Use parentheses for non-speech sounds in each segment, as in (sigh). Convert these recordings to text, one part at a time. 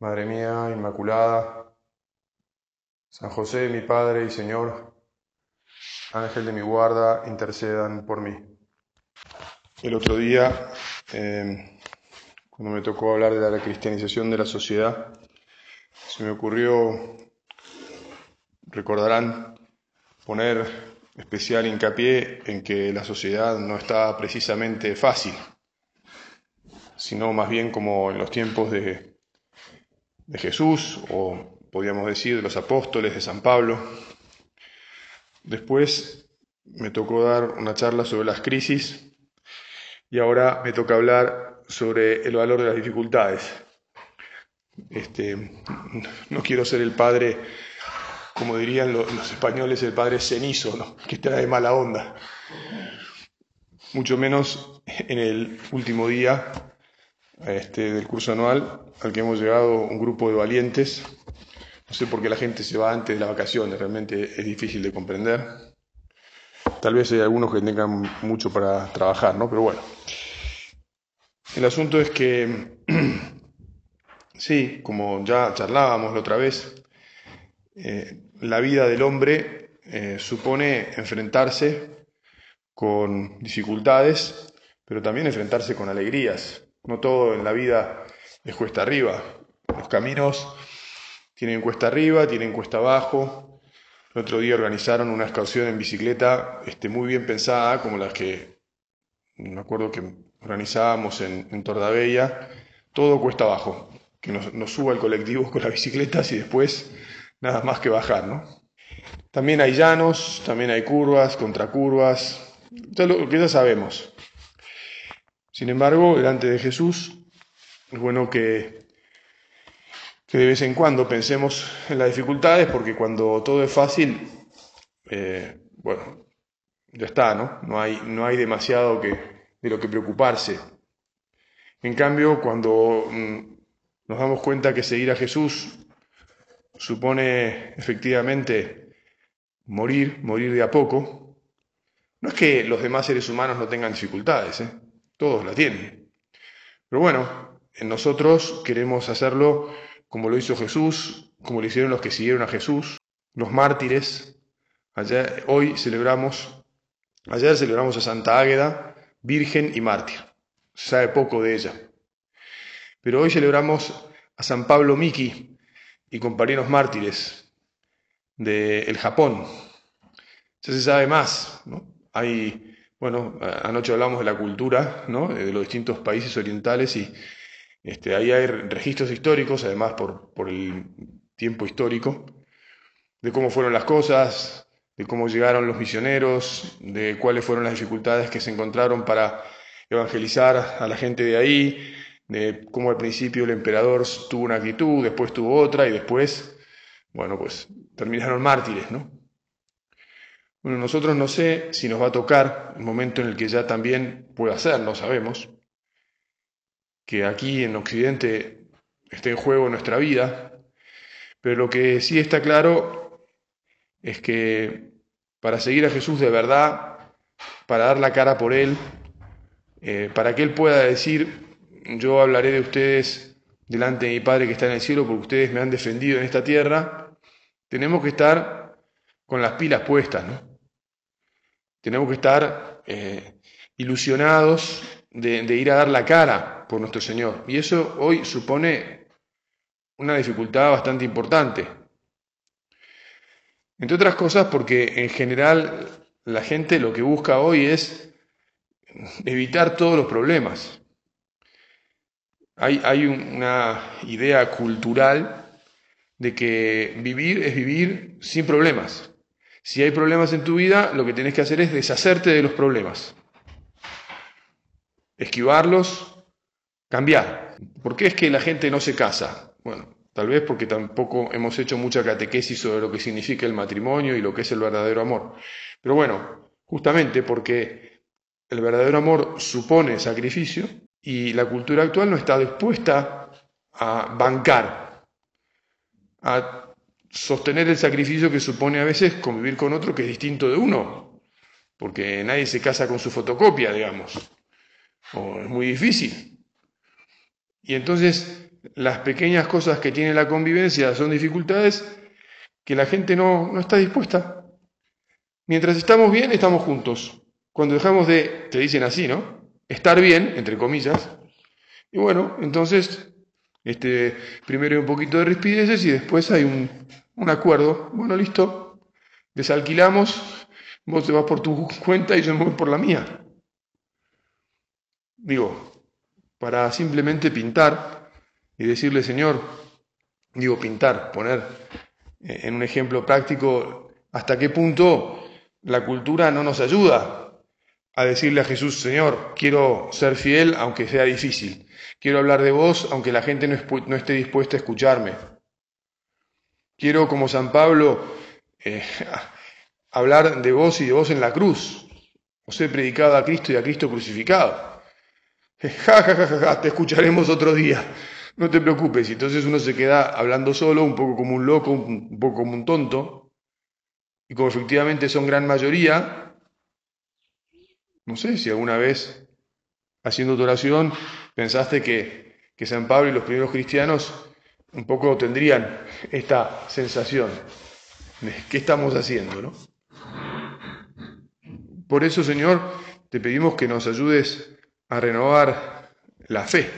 Madre mía Inmaculada, San José, mi Padre y Señor, Ángel de mi guarda, intercedan por mí. El otro día, eh, cuando me tocó hablar de la cristianización de la sociedad, se me ocurrió, recordarán, poner especial hincapié en que la sociedad no está precisamente fácil, sino más bien como en los tiempos de de Jesús, o podríamos decir de los apóstoles, de San Pablo. Después me tocó dar una charla sobre las crisis y ahora me toca hablar sobre el valor de las dificultades. Este, no quiero ser el padre, como dirían los, españoles, el padre cenizo, ¿no? que trae mala onda. Mucho menos en el último día este, del curso anual al que hemos llegado un grupo de valientes. No sé por qué la gente se va antes de las vacaciones, realmente es difícil de comprender. Tal vez hay algunos que tengan mucho para trabajar, ¿no? Pero bueno. El asunto es que, (clears throat) sí, como ya charlábamos la otra vez, eh, la vida del hombre eh, supone enfrentarse con dificultades, pero también enfrentarse con alegrías. No todo en la vida es cuesta arriba. Los caminos tienen cuesta arriba, tienen cuesta abajo. El otro día organizaron una excursión en bicicleta este, muy bien pensada, como las que me acuerdo que organizábamos en, en Tordabella. Todo cuesta abajo. Que nos, suba el colectivo con las bicicletas y después nada más que bajar, ¿no? También hay llanos, también hay curvas, contracurvas, todo lo que ya sabemos. Sin embargo, delante de Jesús es bueno que, que de vez en cuando pensemos en las dificultades, porque cuando todo es fácil, eh, bueno, ya está, ¿no? No hay, no hay demasiado que, de lo que preocuparse. En cambio, cuando mm, nos damos cuenta que seguir a Jesús supone efectivamente morir, morir de a poco, no es que los demás seres humanos no tengan dificultades, ¿eh? Todos la tienen. Pero bueno, en nosotros queremos hacerlo como lo hizo Jesús, como lo hicieron los que siguieron a Jesús, los mártires. Ayer, hoy celebramos, ayer celebramos a Santa Águeda, virgen y mártir. Se sabe poco de ella. Pero hoy celebramos a San Pablo Miki y compañeros mártires del Japón. Ya se sabe más, ¿no? Hay bueno, anoche hablamos de la cultura ¿no? de los distintos países orientales y este, ahí hay registros históricos, además por, por el tiempo histórico, de cómo fueron las cosas, de cómo llegaron los misioneros, de cuáles fueron las dificultades que se encontraron para evangelizar a la gente de ahí, de cómo al principio el emperador tuvo una actitud, después tuvo otra y después, bueno, pues terminaron mártires, ¿no? Bueno, nosotros no sé si nos va a tocar el momento en el que ya también pueda ser, no sabemos, que aquí en Occidente esté en juego nuestra vida, pero lo que sí está claro es que para seguir a Jesús de verdad, para dar la cara por Él, eh, para que Él pueda decir, yo hablaré de ustedes delante de mi Padre que está en el cielo porque ustedes me han defendido en esta tierra, tenemos que estar con las pilas puestas, ¿no? Tenemos que estar eh, ilusionados de, ir a dar la cara por nuestro Señor. Y eso hoy supone una dificultad bastante importante. Entre otras cosas porque en general la gente lo que busca hoy es evitar todos los problemas. Hay, hay, una idea cultural de que vivir es vivir sin problemas. Si hay problemas en tu vida, lo que tienes que hacer es deshacerte de los problemas, esquivarlos, cambiar. ¿Por qué es que la gente no se casa? Bueno, tal vez porque tampoco hemos hecho mucha catequesis sobre lo que significa el matrimonio y lo que es el verdadero amor. Pero bueno, justamente porque el verdadero amor supone sacrificio y la cultura actual no está dispuesta a bancar, a sostener el sacrificio que supone a veces convivir con otro que es distinto de uno, porque nadie se casa con su fotocopia, digamos, o es muy difícil. Y entonces las pequeñas cosas que tiene la convivencia son dificultades que la gente no, no está dispuesta. Mientras estamos bien, estamos juntos. Cuando dejamos de, te dicen así, ¿no? Estar bien, entre comillas. Y bueno, entonces, este, primero hay un poquito de rispideces y después hay un, un acuerdo. Bueno, listo, desalquilamos, vos te vas por tu cuenta y yo me voy por la mía. Digo, para simplemente pintar y decirle, Señor, digo pintar, poner eh, en un ejemplo práctico hasta qué punto la cultura no nos ayuda a decirle a Jesús, Señor, quiero ser fiel aunque sea difícil, quiero hablar de vos aunque la gente no, esté dispuesta a escucharme. Quiero, como San Pablo, eh, (laughs) hablar de vos y de vos en la cruz. Os he predicado a Cristo y a Cristo crucificado. (laughs) Ja, ja, ja, ja, te escucharemos otro día. No te preocupes. Entonces uno se queda hablando solo, un poco como un loco, un poco como un tonto. Y como efectivamente son gran mayoría, no sé si alguna vez, haciendo tu oración, pensaste que, que San Pablo y los primeros cristianos un poco tendrían esta sensación de qué estamos haciendo, ¿no? Por eso, Señor, te pedimos que nos ayudes a renovar la fe.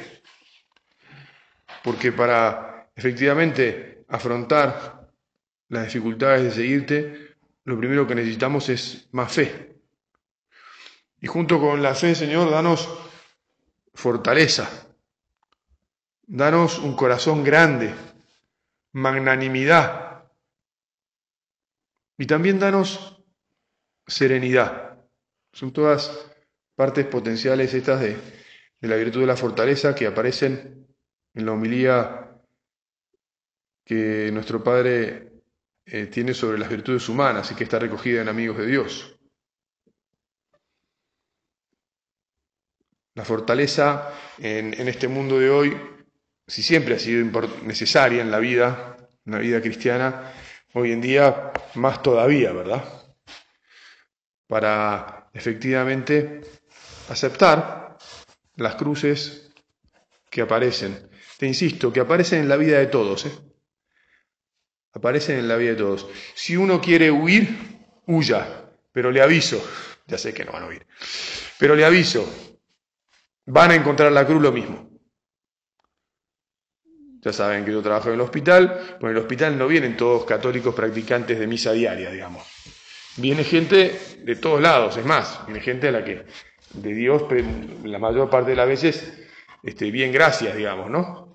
Porque para efectivamente afrontar las dificultades de seguirte, lo primero que necesitamos es más fe. Y junto con la fe, Señor, danos fortaleza, danos un corazón grande, magnanimidad y también danos serenidad. Son todas partes potenciales estas de, la virtud de la fortaleza que aparecen en la homilía que nuestro Padre eh, tiene sobre las virtudes humanas y que está recogida en Amigos de Dios. La fortaleza en este mundo de hoy, si siempre ha sido necesaria en la vida, en la vida cristiana, hoy en día más todavía, ¿verdad? Para efectivamente aceptar las cruces que aparecen. Te insisto, que aparecen en la vida de todos. ¿eh? Aparecen en la vida de todos. Si uno quiere huir, huya, pero le aviso, ya sé que no van a huir, pero le aviso, van a encontrar la cruz lo mismo. Ya saben que yo trabajo en el hospital, pues en el hospital no vienen todos católicos practicantes de misa diaria, digamos. Viene gente de todos lados, es más, viene gente a la que de Dios la mayor parte de las veces este, bien gracias, digamos, ¿no?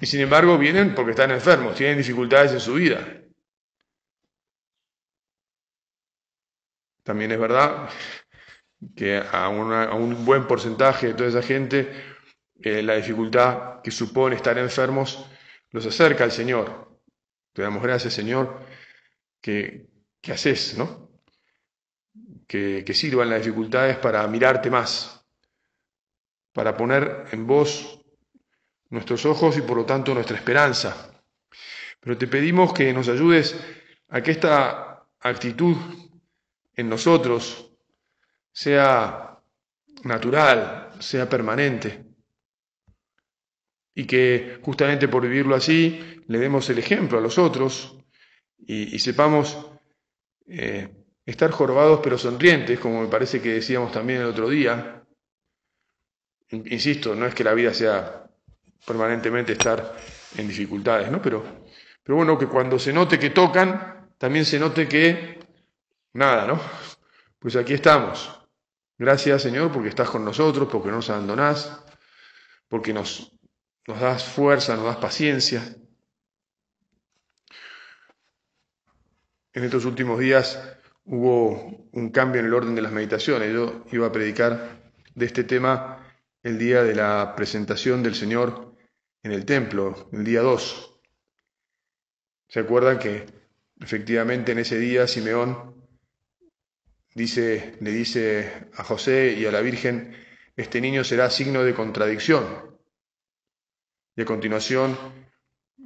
Y sin embargo vienen porque están enfermos, tienen dificultades en su vida. También es verdad que a, un buen porcentaje de toda esa gente la dificultad que supone estar enfermos los acerca al Señor. Te damos gracias, Señor, que, que haces, ¿no? que, sirvan las dificultades para mirarte más, para poner en vos nuestros ojos y por lo tanto nuestra esperanza. Pero te pedimos que nos ayudes a que esta actitud en nosotros sea natural, sea permanente. Y que justamente por vivirlo así le demos el ejemplo a los otros y, sepamos eh, estar jorobados pero sonrientes, como me parece que decíamos también el otro día. Insisto, no es que la vida sea permanentemente estar en dificultades, ¿no? Pero, pero bueno, que cuando se note que tocan, también se note que nada, ¿no? Pues aquí estamos. Gracias, Señor, porque estás con nosotros, porque no nos abandonás, porque nos, nos das fuerza, nos das paciencia. En estos últimos días hubo un cambio en el orden de las meditaciones. Yo iba a predicar de este tema el día de la presentación del Señor en el templo, el día 2. ¿Se acuerdan que efectivamente en ese día Simeón dice, le dice a José y a la Virgen, este niño será signo de contradicción? Y a continuación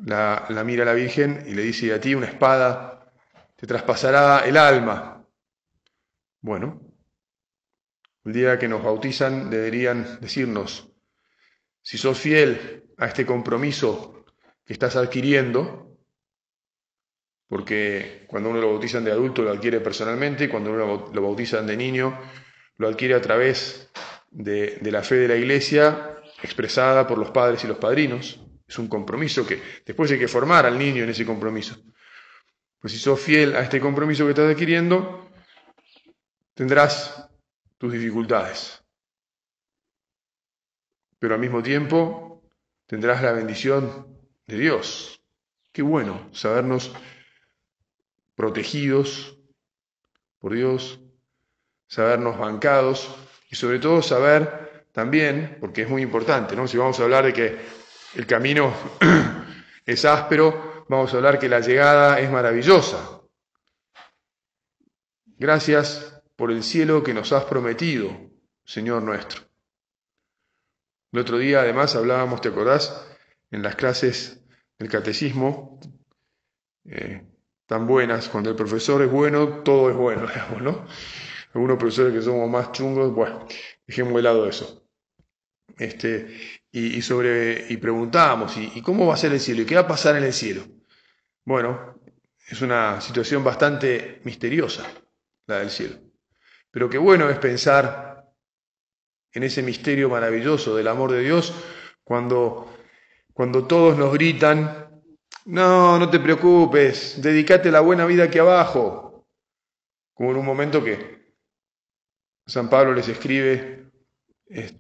la, mira la Virgen y le dice, a ti una espada te traspasará el alma. Bueno, el día que nos bautizan deberían decirnos, si sos fiel a este compromiso que estás adquiriendo, porque cuando uno lo bautizan de adulto lo adquiere personalmente, y cuando uno lo bautizan de niño lo adquiere a través de la fe de la iglesia expresada por los padres y los padrinos. Es un compromiso que después hay que formar al niño en ese compromiso. Pues si sos fiel a este compromiso que estás adquiriendo, tendrás tus dificultades. Pero al mismo tiempo tendrás la bendición de Dios. Qué bueno sabernos protegidos por Dios, sabernos bancados y sobre todo saber también, porque es muy importante, ¿no? Si vamos a hablar de que el camino (clears throat) es áspero, vamos a hablar que la llegada es maravillosa. Gracias por el cielo que nos has prometido, Señor nuestro. El otro día además hablábamos, ¿te acordás? En las clases del catecismo, eh, tan buenas, cuando el profesor es bueno, todo es bueno, (laughs) digamos, ¿no? Algunos profesores que somos más chungos, bueno, dejemos de lado eso. Este, y, sobre, y preguntábamos, ¿y, cómo va a ser el cielo? ¿Y qué va a pasar en el cielo? Bueno, es una situación bastante misteriosa, la del cielo. Pero qué bueno es pensar en ese misterio maravilloso del amor de Dios cuando, cuando todos nos gritan, no, no te preocupes, dedícate la buena vida aquí abajo. Como en un momento que San Pablo les escribe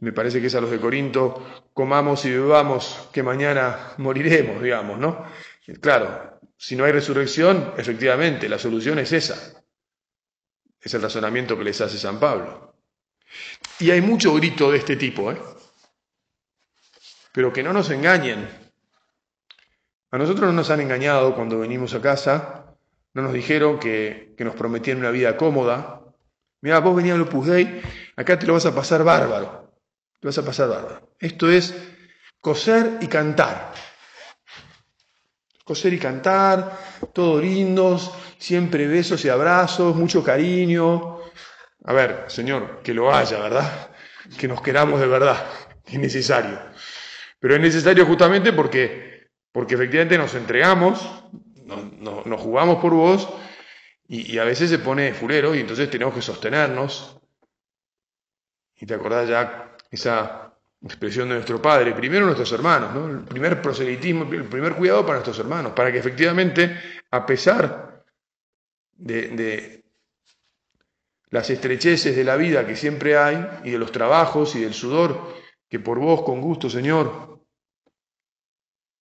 me parece que es a los de Corinto, comamos y bebamos, que mañana moriremos, digamos, ¿no? Claro, si no hay resurrección, efectivamente, la solución es esa. Es el razonamiento que les hace San Pablo. Y hay mucho grito de este tipo, ¿eh? Pero que no nos engañen. A nosotros no nos han engañado cuando venimos a casa, no nos dijeron que, que nos prometían una vida cómoda. Mira, vos venías al Opus Dei, acá te lo vas a pasar bárbaro vas a pasar bárbaro. Esto es coser y cantar. Coser y cantar, todo lindos, siempre besos y abrazos, mucho cariño. A ver, Señor, que lo haya, ¿verdad? Que nos queramos de verdad, es necesario. Pero es necesario justamente porque, porque efectivamente nos entregamos, nos, jugamos por vos y, y, a veces se pone furero y entonces tenemos que sostenernos. Y te acordás ya esa expresión de nuestro Padre, primero nuestros hermanos, ¿no? el primer proselitismo, el primer cuidado para nuestros hermanos, para que efectivamente, a pesar de, de las estrecheces de la vida que siempre hay, y de los trabajos y del sudor que por vos con gusto, Señor,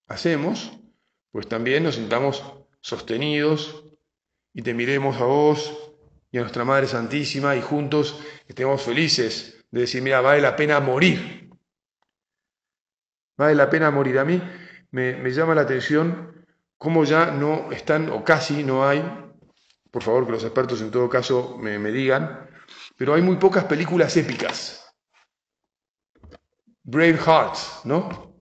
hacemos, pues también nos sintamos sostenidos y te miremos a vos y a nuestra Madre Santísima y juntos estemos felices de decir, mira, vale la pena morir. Vale la pena morir. A mí me, llama la atención cómo ya no están, o casi no hay, por favor que los expertos en todo caso me, digan, pero hay muy pocas películas épicas. Brave Hearts, ¿no?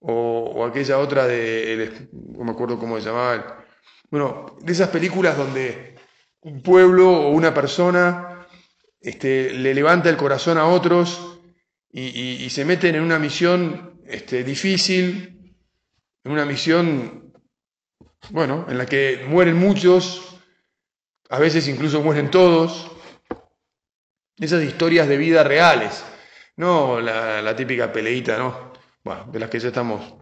O, aquella otra de, no me acuerdo cómo se llamaba, bueno, de esas películas donde un pueblo o una persona este, le levanta el corazón a otros y, se meten en una misión este, difícil, en una misión, bueno, en la que mueren muchos, a veces incluso mueren todos. Esas historias de vida reales, no la, típica peleita, ¿no? Bueno, de las que ya estamos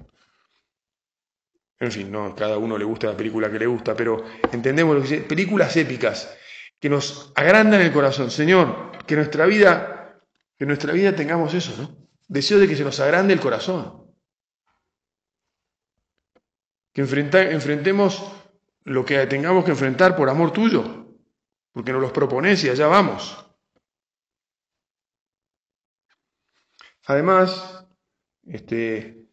en fin, no, cada uno le gusta la película que le gusta, pero entendemos lo que películas épicas que nos agrandan el corazón. Señor, que nuestra vida, que nuestra vida tengamos eso, ¿no? Deseo de que se nos agrande el corazón. Que enfrentemos lo que tengamos que enfrentar por amor tuyo, porque nos los propones y allá vamos. Además, este,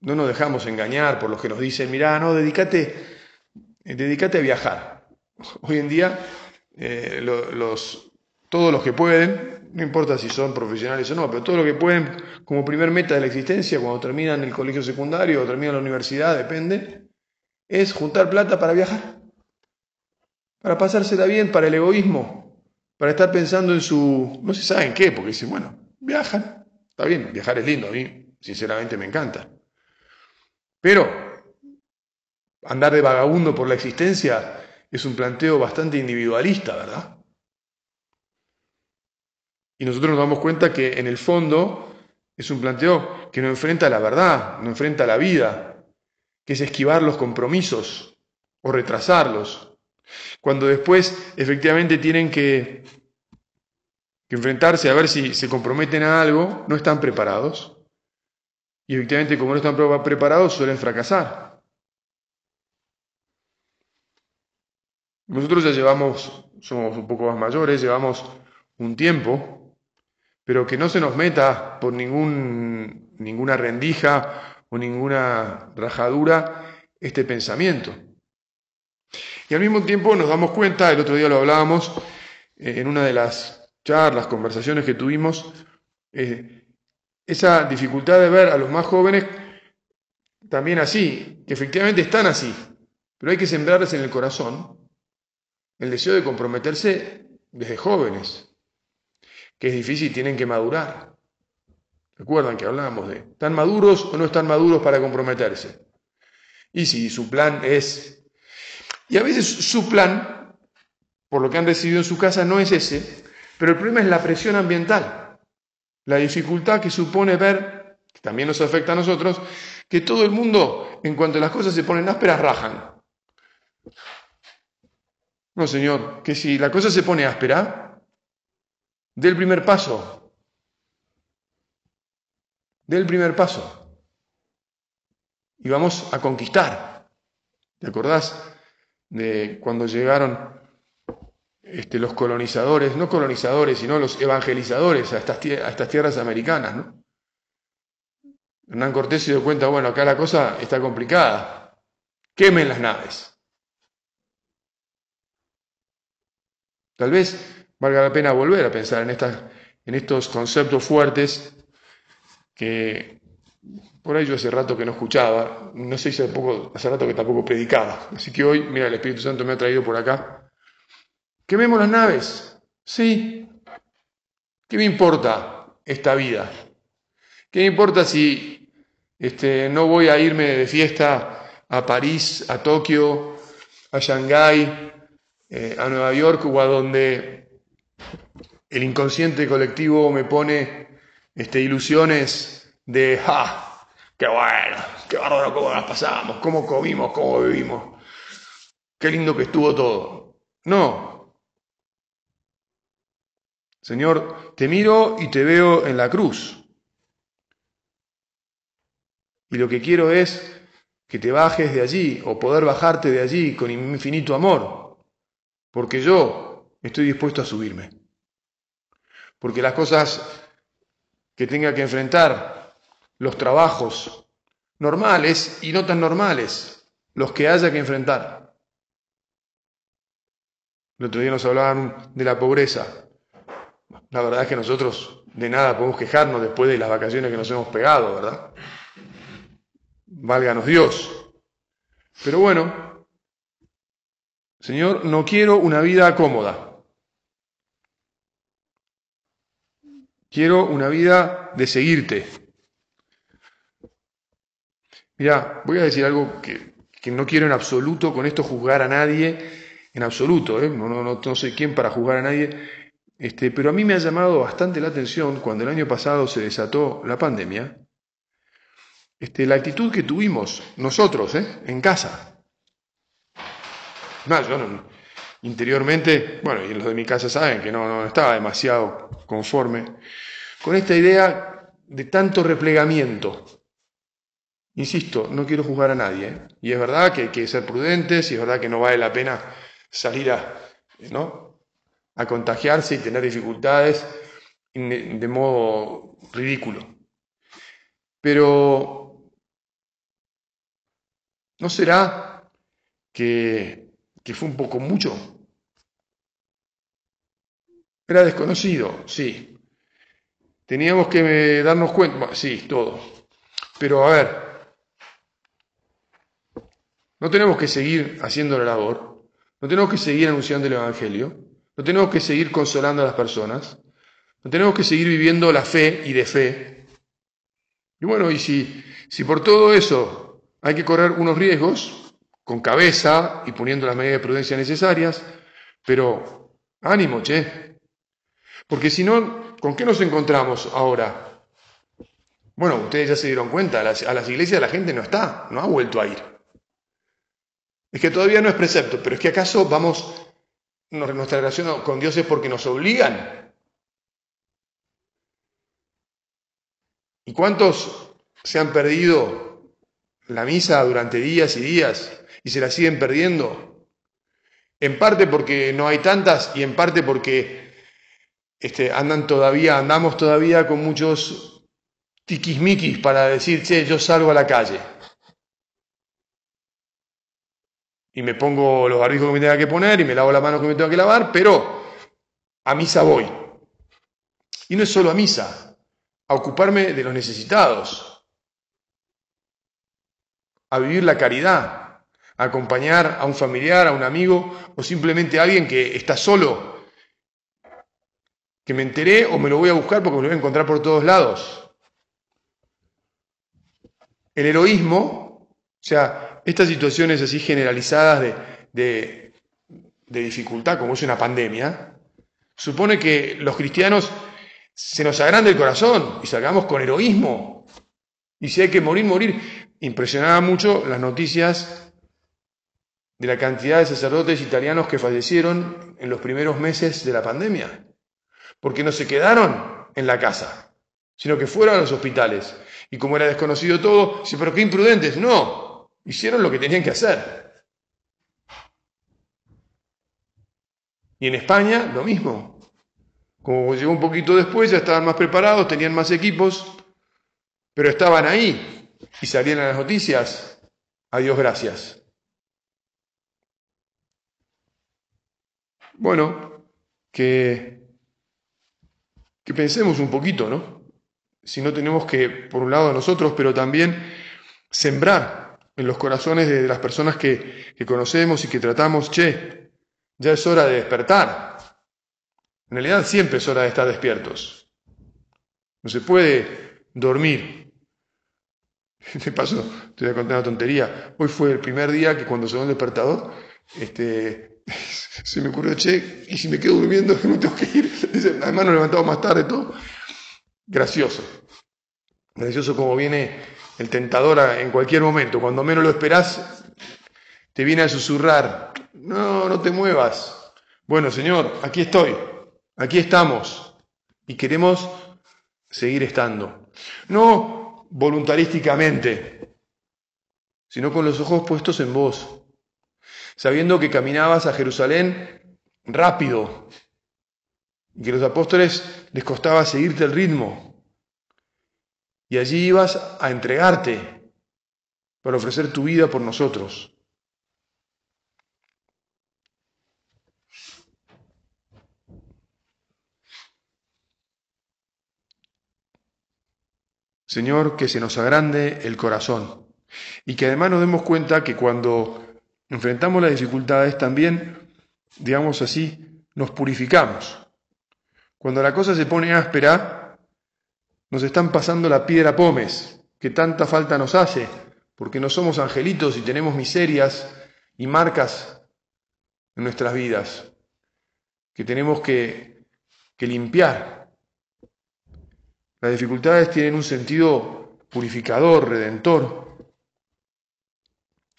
no nos dejamos engañar por los que nos dicen, mirá, no, dedícate, dedícate a viajar. Hoy en día, eh, los, todos los que pueden, no importa si son profesionales o no, pero todos los que pueden, como primer meta de la existencia, cuando terminan el colegio secundario o terminan la universidad, depende, es juntar plata para viajar, para pasársela bien, para el egoísmo, para estar pensando en su, no se sabe en qué, porque dicen, bueno, viajan, está bien, viajar es lindo, a mí sinceramente me encanta. Pero andar de vagabundo por la existencia es un planteo bastante individualista, ¿verdad? Y nosotros nos damos cuenta que en el fondo es un planteo que no enfrenta la verdad, no enfrenta la vida, que es esquivar los compromisos o retrasarlos, cuando después efectivamente tienen que, que enfrentarse a ver si se comprometen a algo, no están preparados. Y efectivamente, como no están preparados, suelen fracasar. Nosotros ya llevamos, somos un poco más mayores, llevamos un tiempo pero que no se nos meta por ningún, ninguna rendija o ninguna rajadura este pensamiento. Y al mismo tiempo nos damos cuenta, el otro día lo hablábamos, eh, en una de las charlas, conversaciones que tuvimos, eh, esa dificultad de ver a los más jóvenes también así, que efectivamente están así, pero hay que sembrarles en el corazón el deseo de comprometerse desde jóvenes, que es difícil, tienen que madurar. Recuerdan que hablábamos de, ¿están maduros o no están maduros para comprometerse? Y si su plan es... Y a veces su plan, por lo que han recibido en su casa, no es ese, pero el problema es la presión ambiental, la dificultad que supone ver, que también nos afecta a nosotros, que todo el mundo, en cuanto las cosas se ponen ásperas, rajan. No, señor, que si la cosa se pone áspera, del primer paso. Del primer paso. Y vamos a conquistar. ¿Te acordás de cuando llegaron este, los colonizadores, no colonizadores, sino los evangelizadores a estas, a estas tierras americanas? ¿no? Hernán Cortés se dio cuenta, bueno, acá la cosa está complicada. Quemen las naves. Tal vez valga la pena volver a pensar en, estas, en estos conceptos fuertes que por ahí yo hace rato que no escuchaba, no sé si hace, poco, hace rato que tampoco predicaba. Así que hoy, mira, el Espíritu Santo me ha traído por acá. Quememos las naves. Sí. ¿Qué me importa esta vida? ¿Qué me importa si este, no voy a irme de fiesta a París, a Tokio, a Shanghái, eh, a Nueva York o a donde el inconsciente colectivo me pone este, ilusiones de, ¡ah! ¡Qué bueno! ¡Qué bárbaro cómo las pasamos! ¿Cómo comimos? ¿Cómo vivimos? ¡Qué lindo que estuvo todo! No. Señor, te miro y te veo en la cruz. Y lo que quiero es que te bajes de allí o poder bajarte de allí con infinito amor. Porque yo estoy dispuesto a subirme porque las cosas que tenga que enfrentar, los trabajos normales y no tan normales, los que haya que enfrentar. El otro día nos hablaban de la pobreza. La verdad es que nosotros de nada podemos quejarnos después de las vacaciones que nos hemos pegado, ¿verdad? Válganos Dios. Pero bueno, Señor, no quiero una vida cómoda. Quiero una vida de seguirte. Mira, voy a decir algo que, no quiero en absoluto con esto juzgar a nadie, en absoluto, ¿eh? no, no, no, sé quién para juzgar a nadie, este, pero a mí me ha llamado bastante la atención cuando el año pasado se desató la pandemia, este, la actitud que tuvimos nosotros ¿eh? en casa. Yo interiormente, bueno, y los de mi casa saben que no, no estaba demasiado conforme con esta idea de tanto replegamiento. Insisto, no quiero juzgar a nadie, ¿eh? y es verdad que hay que ser prudentes, y es verdad que no vale la pena salir ¿no? a contagiarse y tener dificultades de modo ridículo. Pero, ¿no será que, que fue un poco mucho? Era desconocido, sí. Teníamos que darnos cuenta, sí, todo. Pero a ver, no tenemos que seguir haciendo la labor, no tenemos que seguir anunciando el Evangelio, no tenemos que seguir consolando a las personas, no tenemos que seguir viviendo la fe y de fe. Y bueno, y si, si por todo eso hay que correr unos riesgos, con cabeza y poniendo las medidas de prudencia necesarias, pero ánimo, che. Porque si no, ¿con qué nos encontramos ahora? Bueno, ustedes ya se dieron cuenta, a las, a las iglesias la gente no está, no ha vuelto a ir. Es que todavía no es precepto, pero es que acaso vamos, nuestra relación con Dios es porque nos obligan ¿Y cuántos se han perdido la misa durante días y días y se la siguen perdiendo? En parte porque no hay tantas y en parte porque este, andan todavía, andamos todavía con muchos tiquismiquis para decir, che, yo salgo a la calle. Y me pongo los barbijos que me tenga que poner y me lavo la mano que me tenga que lavar, pero a misa voy. Y no es solo a misa, a ocuparme de los necesitados, a vivir la caridad, acompañar a un familiar, a un amigo o simplemente a alguien que está solo, que me enteré o me lo voy a buscar porque me lo voy a encontrar por todos lados. El heroísmo, o sea, estas situaciones así generalizadas de, de, de dificultad como es una pandemia, supone que los cristianos se nos agranda el corazón y salgamos con heroísmo. Y si hay que morir, morir. Impresionaba mucho las noticias de la cantidad de sacerdotes italianos que fallecieron en los primeros meses de la pandemia. Porque no se quedaron en la casa, sino que fueron a los hospitales. Y como era desconocido todo, sí, pero qué imprudentes. No, hicieron lo que tenían que hacer. Y en España lo mismo. Como llegó un poquito después, ya estaban más preparados, tenían más equipos, pero estaban ahí y salían las noticias. Adiós, gracias. Bueno, que, que pensemos un poquito, ¿no? Si no tenemos que, por un lado, nosotros, pero también sembrar en los corazones de las personas que, que conocemos y que tratamos, che, ya es hora de despertar, en realidad siempre es hora de estar despiertos. No se puede dormir. (laughs) De paso, te voy a una tontería. Hoy fue el primer día que cuando sonó el despertador, este, se me ocurrió, che, y si me quedo durmiendo, (laughs) no tengo que ir. Además, nos levantamos más tarde, todo. Gracioso. Gracioso como viene el tentador en cualquier momento. Cuando menos lo esperás, te viene a susurrar, no, no te muevas. Bueno, Señor, aquí estoy. Aquí estamos y queremos seguir estando. No voluntarísticamente, sino con los ojos puestos en vos, sabiendo que caminabas a Jerusalén rápido y que los apóstoles les costaba seguirte el ritmo. Y allí ibas a entregarte para ofrecer tu vida por nosotros. Señor, que se nos agrande el corazón y que además nos demos cuenta que cuando enfrentamos las dificultades también, digamos así, nos purificamos. Cuando la cosa se pone áspera, nos están pasando la piedra pomes, que tanta falta nos hace, porque no somos angelitos y tenemos miserias y marcas en nuestras vidas, que tenemos que, que limpiar las dificultades tienen un sentido purificador, redentor.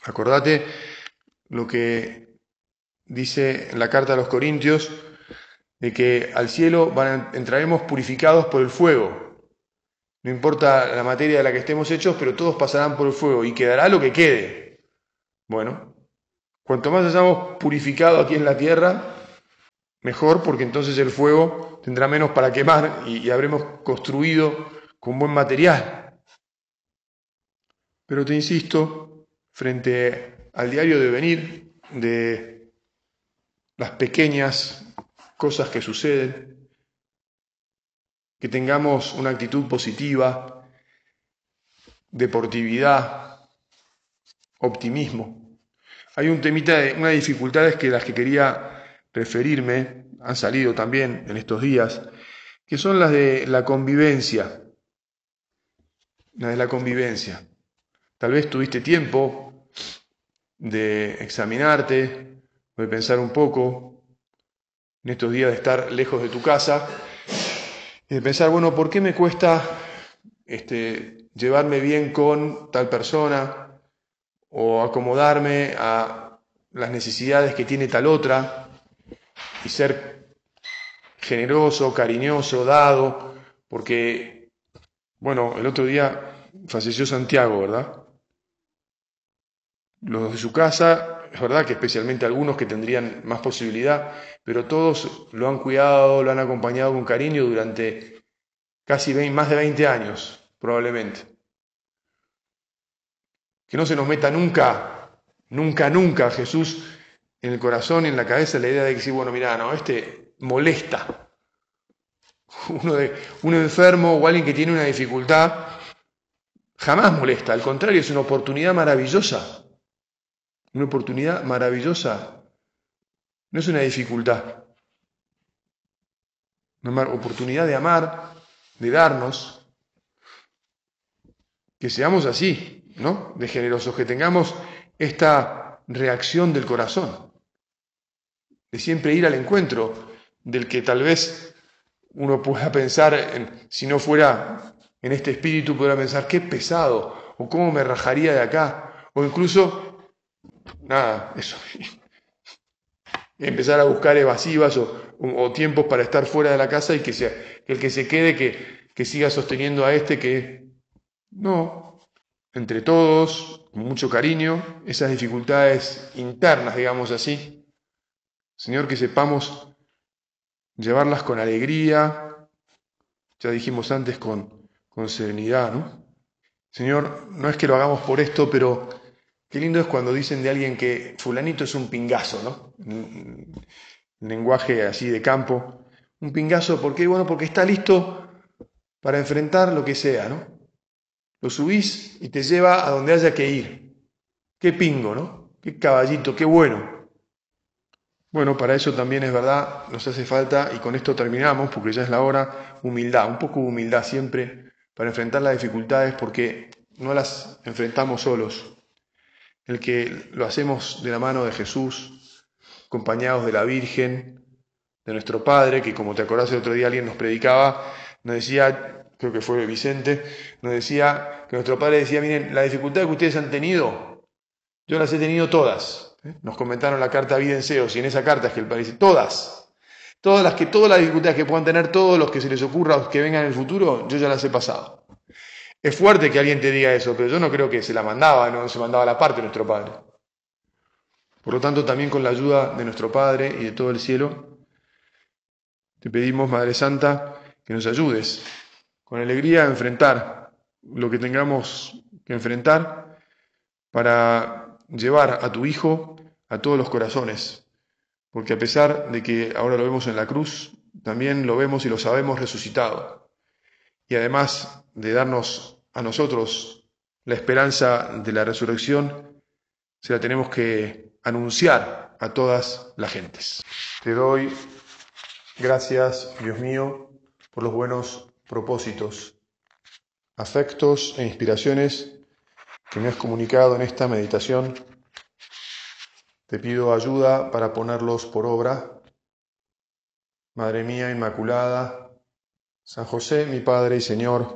Acordate lo que dice en la carta a los Corintios, de que al cielo entraremos purificados por el fuego. No importa la materia de la que estemos hechos, pero todos pasarán por el fuego y quedará lo que quede. Bueno, cuanto más hayamos purificado aquí en la tierra, Mejor porque entonces el fuego tendrá menos para quemar y, habremos construido con buen material. Pero te insisto, frente al diario de venir de las pequeñas cosas que suceden, que tengamos una actitud positiva, deportividad, optimismo. Hay un temita, de, una dificultades que las que quería referirme, han salido también en estos días, que son las de la convivencia. Las de la convivencia. Tal vez tuviste tiempo de examinarte, de pensar un poco en estos días de estar lejos de tu casa, y de pensar, bueno, ¿por qué me cuesta este, llevarme bien con tal persona o acomodarme a las necesidades que tiene tal otra? y ser generoso, cariñoso, dado, porque, bueno, el otro día falleció Santiago, ¿verdad? Los de su casa, es verdad que especialmente algunos que tendrían más posibilidad, pero todos lo han cuidado, lo han acompañado con cariño durante casi más de 20 años, probablemente. Que no se nos meta nunca, nunca, nunca Jesús en el corazón y en la cabeza la idea de que sí, bueno, mira, no, este molesta. Uno, de, un enfermo o alguien que tiene una dificultad jamás molesta, al contrario, es una oportunidad maravillosa. Una oportunidad maravillosa. No es una dificultad. Una oportunidad de amar, de darnos. Que seamos así, ¿no? De generosos, que tengamos esta reacción del corazón de siempre ir al encuentro del que tal vez uno pueda pensar, en, si no fuera en este espíritu, pudiera pensar, qué pesado, o cómo me rajaría de acá, o incluso, nada, eso, (laughs) empezar a buscar evasivas o, tiempos para estar fuera de la casa y que, sea, el que se quede, que, que siga sosteniendo a este que, no, entre todos, con mucho cariño, esas dificultades internas, digamos así, Señor, que sepamos llevarlas con alegría, ya dijimos antes, con, con serenidad, ¿no? Señor, no es que lo hagamos por esto, pero qué lindo es cuando dicen de alguien que fulanito es un pingazo, ¿no? En, lenguaje así de campo. Un pingazo, ¿por qué? Bueno, porque está listo para enfrentar lo que sea, ¿no? Lo subís y te lleva a donde haya que ir. Qué pingo, ¿no? Qué caballito, qué bueno. Bueno, para eso también es verdad, nos hace falta, y con esto terminamos, porque ya es la hora, humildad, un poco de humildad siempre para enfrentar las dificultades, porque no las enfrentamos solos. El que lo hacemos de la mano de Jesús, acompañados de la Virgen, de nuestro Padre, que como te acordás el otro día alguien nos predicaba, nos decía, creo que fue Vicente, nos decía que nuestro Padre decía, miren, la dificultad que ustedes han tenido, yo las he tenido todas, nos comentaron la carta Seos y en esa carta es que el Padre dice, todas, todas las que, todas las dificultades que puedan tener todos los que se les ocurra que vengan en el futuro, yo ya las he pasado. Es fuerte que alguien te diga eso, pero yo no creo que se la mandaba, no se mandaba la parte de nuestro Padre. Por lo tanto, también con la ayuda de nuestro Padre y de todo el cielo, te pedimos, Madre Santa, que nos ayudes con alegría a enfrentar lo que tengamos que enfrentar para llevar a tu Hijo a todos los corazones, porque a pesar de que ahora lo vemos en la cruz, también lo vemos y lo sabemos resucitado. Y además de darnos a nosotros la esperanza de la resurrección, se la tenemos que anunciar a todas las gentes. Te doy gracias, Dios mío, por los buenos propósitos, afectos e inspiraciones que me has comunicado en esta meditación te pido ayuda para ponerlos por obra. Madre mía Inmaculada, San José, mi Padre y Señor,